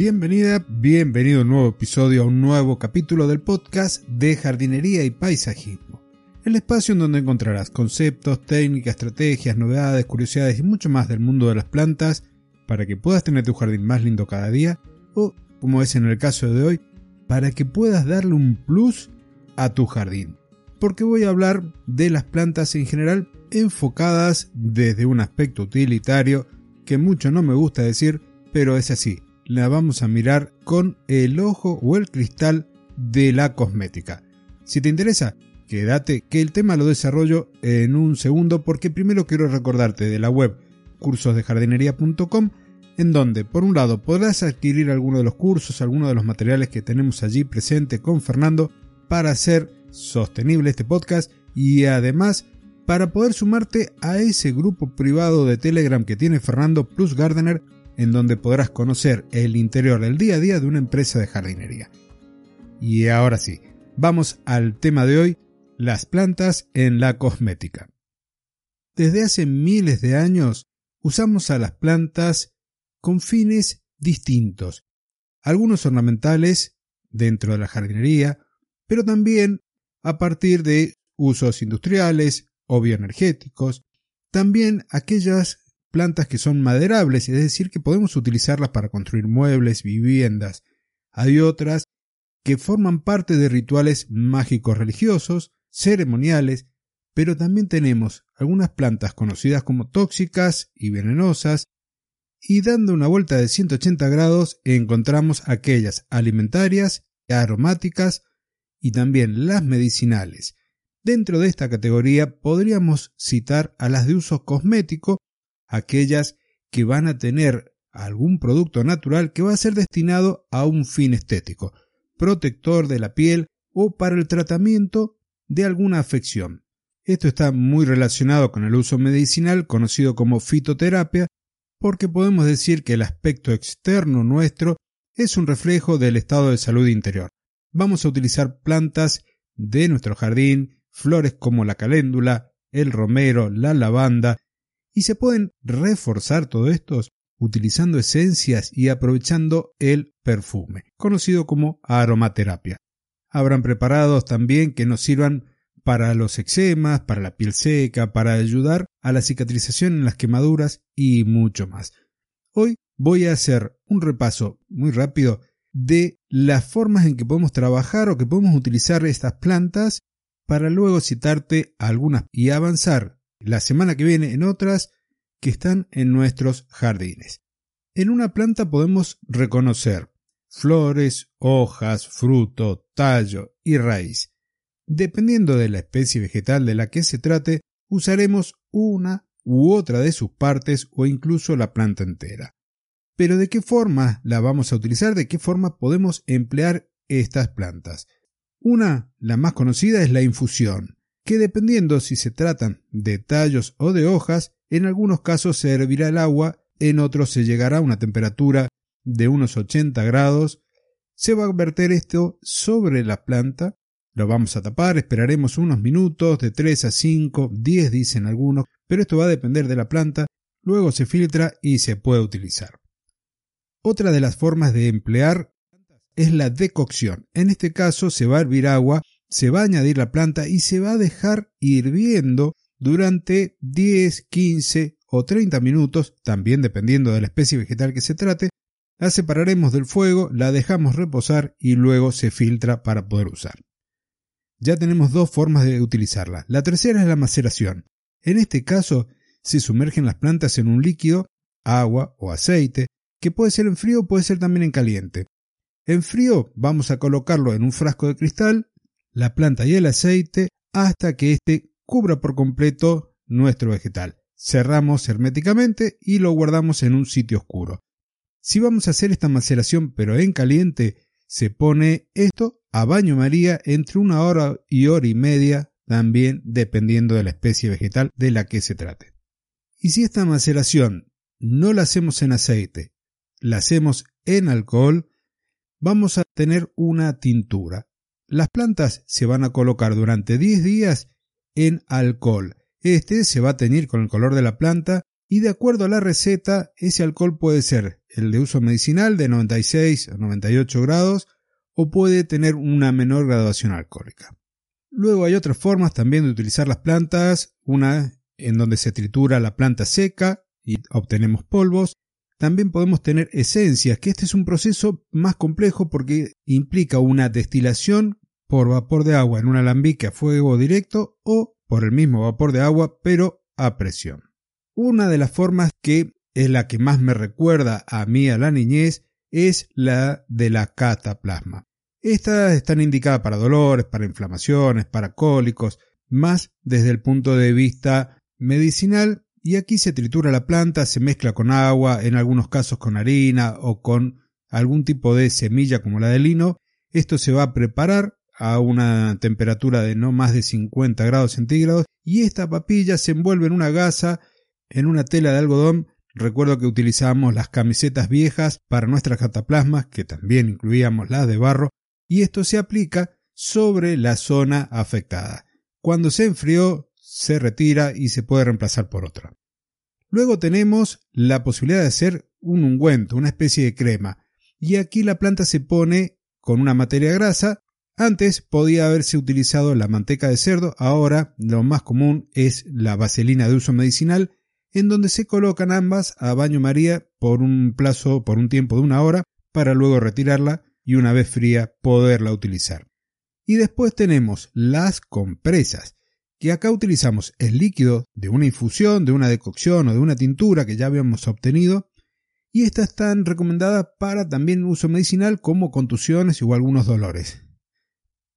Bienvenida, bienvenido a un nuevo episodio, a un nuevo capítulo del podcast de jardinería y paisajismo. El espacio en donde encontrarás conceptos, técnicas, estrategias, novedades, curiosidades y mucho más del mundo de las plantas para que puedas tener tu jardín más lindo cada día o, como es en el caso de hoy, para que puedas darle un plus a tu jardín. Porque voy a hablar de las plantas en general enfocadas desde un aspecto utilitario que mucho no me gusta decir, pero es así. La vamos a mirar con el ojo o el cristal de la cosmética. Si te interesa, quédate que el tema lo desarrollo en un segundo porque primero quiero recordarte de la web cursosdejardinería.com en donde por un lado podrás adquirir alguno de los cursos, algunos de los materiales que tenemos allí presente con Fernando para hacer sostenible este podcast y además para poder sumarte a ese grupo privado de Telegram que tiene Fernando Plus Gardener, en donde podrás conocer el interior del día a día de una empresa de jardinería. Y ahora sí, vamos al tema de hoy, las plantas en la cosmética. Desde hace miles de años usamos a las plantas con fines distintos, algunos ornamentales dentro de la jardinería, pero también a partir de usos industriales o bioenergéticos, también aquellas plantas que son maderables, es decir, que podemos utilizarlas para construir muebles, viviendas. Hay otras que forman parte de rituales mágicos religiosos, ceremoniales, pero también tenemos algunas plantas conocidas como tóxicas y venenosas, y dando una vuelta de 180 grados encontramos aquellas alimentarias, aromáticas y también las medicinales. Dentro de esta categoría podríamos citar a las de uso cosmético, aquellas que van a tener algún producto natural que va a ser destinado a un fin estético, protector de la piel o para el tratamiento de alguna afección. Esto está muy relacionado con el uso medicinal conocido como fitoterapia, porque podemos decir que el aspecto externo nuestro es un reflejo del estado de salud interior vamos a utilizar plantas de nuestro jardín, flores como la caléndula, el romero, la lavanda, y se pueden reforzar todo esto utilizando esencias y aprovechando el perfume, conocido como aromaterapia. Habrán preparados también que nos sirvan para los eczemas, para la piel seca, para ayudar a la cicatrización en las quemaduras y mucho más. Hoy voy a hacer un repaso muy rápido de las formas en que podemos trabajar o que podemos utilizar estas plantas para luego citarte algunas y avanzar la semana que viene en otras que están en nuestros jardines. En una planta podemos reconocer flores, hojas, fruto, tallo y raíz. Dependiendo de la especie vegetal de la que se trate, usaremos una u otra de sus partes o incluso la planta entera. Pero ¿de qué forma la vamos a utilizar? ¿De qué forma podemos emplear estas plantas? Una, la más conocida, es la infusión, que dependiendo si se tratan de tallos o de hojas, en algunos casos se hervirá el agua, en otros se llegará a una temperatura de unos 80 grados, se va a verter esto sobre la planta, lo vamos a tapar, esperaremos unos minutos, de 3 a 5, 10 dicen algunos, pero esto va a depender de la planta, luego se filtra y se puede utilizar. Otra de las formas de emplear es la decocción. En este caso se va a hervir agua, se va a añadir la planta y se va a dejar hirviendo durante 10, 15 o 30 minutos, también dependiendo de la especie vegetal que se trate. La separaremos del fuego, la dejamos reposar y luego se filtra para poder usar. Ya tenemos dos formas de utilizarla. La tercera es la maceración. En este caso, se sumergen las plantas en un líquido, agua o aceite, que puede ser en frío, puede ser también en caliente. En frío vamos a colocarlo en un frasco de cristal, la planta y el aceite, hasta que éste cubra por completo nuestro vegetal. Cerramos herméticamente y lo guardamos en un sitio oscuro. Si vamos a hacer esta maceración pero en caliente, se pone esto a baño María entre una hora y hora y media, también dependiendo de la especie vegetal de la que se trate. Y si esta maceración no la hacemos en aceite, la hacemos en alcohol, vamos a tener una tintura. Las plantas se van a colocar durante 10 días en alcohol. Este se va a teñir con el color de la planta y de acuerdo a la receta, ese alcohol puede ser el de uso medicinal de 96 a 98 grados o puede tener una menor graduación alcohólica. Luego hay otras formas también de utilizar las plantas, una en donde se tritura la planta seca y obtenemos polvos. También podemos tener esencias, que este es un proceso más complejo porque implica una destilación por vapor de agua en un alambique a fuego directo o por el mismo vapor de agua pero a presión. Una de las formas que es la que más me recuerda a mí a la niñez es la de la cataplasma. Estas están indicadas para dolores, para inflamaciones, para cólicos, más desde el punto de vista medicinal y aquí se tritura la planta, se mezcla con agua, en algunos casos con harina o con algún tipo de semilla como la de lino. Esto se va a preparar a una temperatura de no más de 50 grados centígrados y esta papilla se envuelve en una gasa en una tela de algodón. Recuerdo que utilizábamos las camisetas viejas para nuestras cataplasmas, que también incluíamos las de barro, y esto se aplica sobre la zona afectada. Cuando se enfrió, se retira y se puede reemplazar por otra. Luego tenemos la posibilidad de hacer un ungüento, una especie de crema, y aquí la planta se pone con una materia grasa. Antes podía haberse utilizado la manteca de cerdo, ahora lo más común es la vaselina de uso medicinal en donde se colocan ambas a baño María por un plazo, por un tiempo de una hora, para luego retirarla y una vez fría poderla utilizar. Y después tenemos las compresas, que acá utilizamos el líquido de una infusión, de una decocción o de una tintura que ya habíamos obtenido, y estas están recomendadas para también uso medicinal como contusiones o algunos dolores.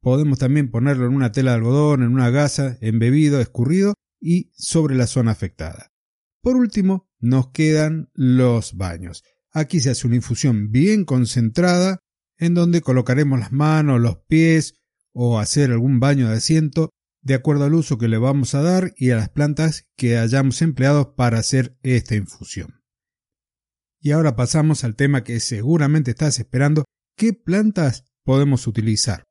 Podemos también ponerlo en una tela de algodón, en una gasa, embebido, escurrido y sobre la zona afectada. Por último, nos quedan los baños. Aquí se hace una infusión bien concentrada en donde colocaremos las manos, los pies o hacer algún baño de asiento de acuerdo al uso que le vamos a dar y a las plantas que hayamos empleado para hacer esta infusión. Y ahora pasamos al tema que seguramente estás esperando, ¿qué plantas podemos utilizar?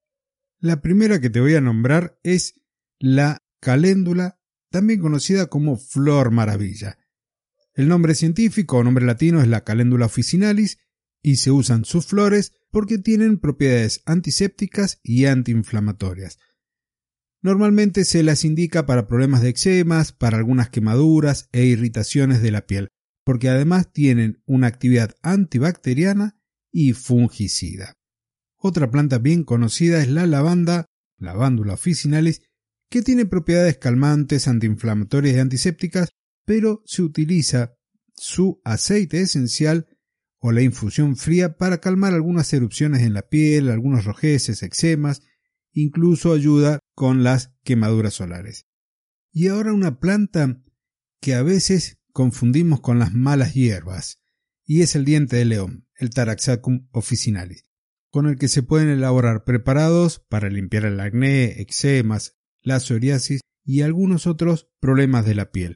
La primera que te voy a nombrar es la caléndula, también conocida como flor maravilla. El nombre científico o nombre latino es la Calendula officinalis y se usan sus flores porque tienen propiedades antisépticas y antiinflamatorias. Normalmente se las indica para problemas de eczemas, para algunas quemaduras e irritaciones de la piel, porque además tienen una actividad antibacteriana y fungicida. Otra planta bien conocida es la lavanda, Lavandula officinalis, que tiene propiedades calmantes, antiinflamatorias y antisépticas pero se utiliza su aceite esencial o la infusión fría para calmar algunas erupciones en la piel, algunos rojeces, eczemas, incluso ayuda con las quemaduras solares. Y ahora una planta que a veces confundimos con las malas hierbas, y es el diente de león, el Taraxacum officinalis, con el que se pueden elaborar preparados para limpiar el acné, eczemas, la psoriasis y algunos otros problemas de la piel.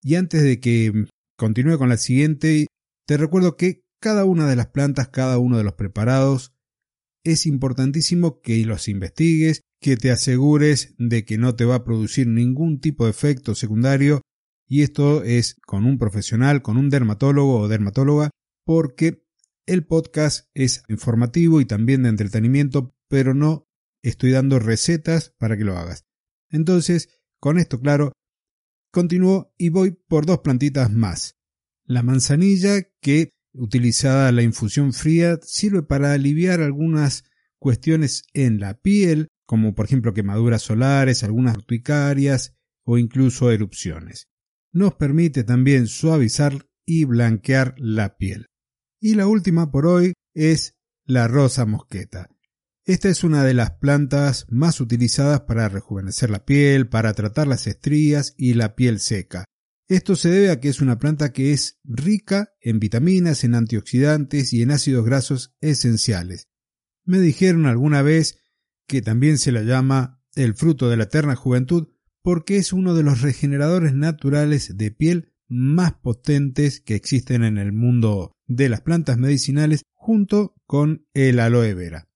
Y antes de que continúe con la siguiente, te recuerdo que cada una de las plantas, cada uno de los preparados, es importantísimo que los investigues, que te asegures de que no te va a producir ningún tipo de efecto secundario, y esto es con un profesional, con un dermatólogo o dermatóloga, porque el podcast es informativo y también de entretenimiento, pero no estoy dando recetas para que lo hagas. Entonces, con esto claro, Continúo y voy por dos plantitas más. La manzanilla, que utilizada la infusión fría, sirve para aliviar algunas cuestiones en la piel, como por ejemplo quemaduras solares, algunas urticarias o incluso erupciones. Nos permite también suavizar y blanquear la piel. Y la última por hoy es la rosa mosqueta. Esta es una de las plantas más utilizadas para rejuvenecer la piel, para tratar las estrías y la piel seca. Esto se debe a que es una planta que es rica en vitaminas, en antioxidantes y en ácidos grasos esenciales. Me dijeron alguna vez que también se la llama el fruto de la eterna juventud porque es uno de los regeneradores naturales de piel más potentes que existen en el mundo de las plantas medicinales junto con el aloe vera.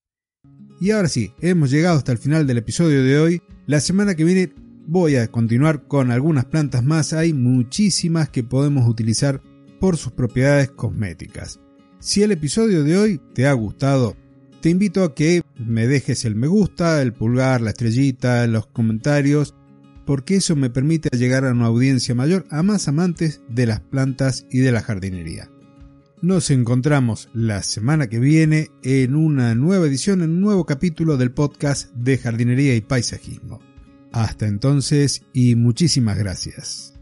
Y ahora sí, hemos llegado hasta el final del episodio de hoy. La semana que viene voy a continuar con algunas plantas más, hay muchísimas que podemos utilizar por sus propiedades cosméticas. Si el episodio de hoy te ha gustado, te invito a que me dejes el me gusta, el pulgar, la estrellita, los comentarios, porque eso me permite llegar a una audiencia mayor, a más amantes de las plantas y de la jardinería. Nos encontramos la semana que viene en una nueva edición, en un nuevo capítulo del podcast de jardinería y paisajismo. Hasta entonces y muchísimas gracias.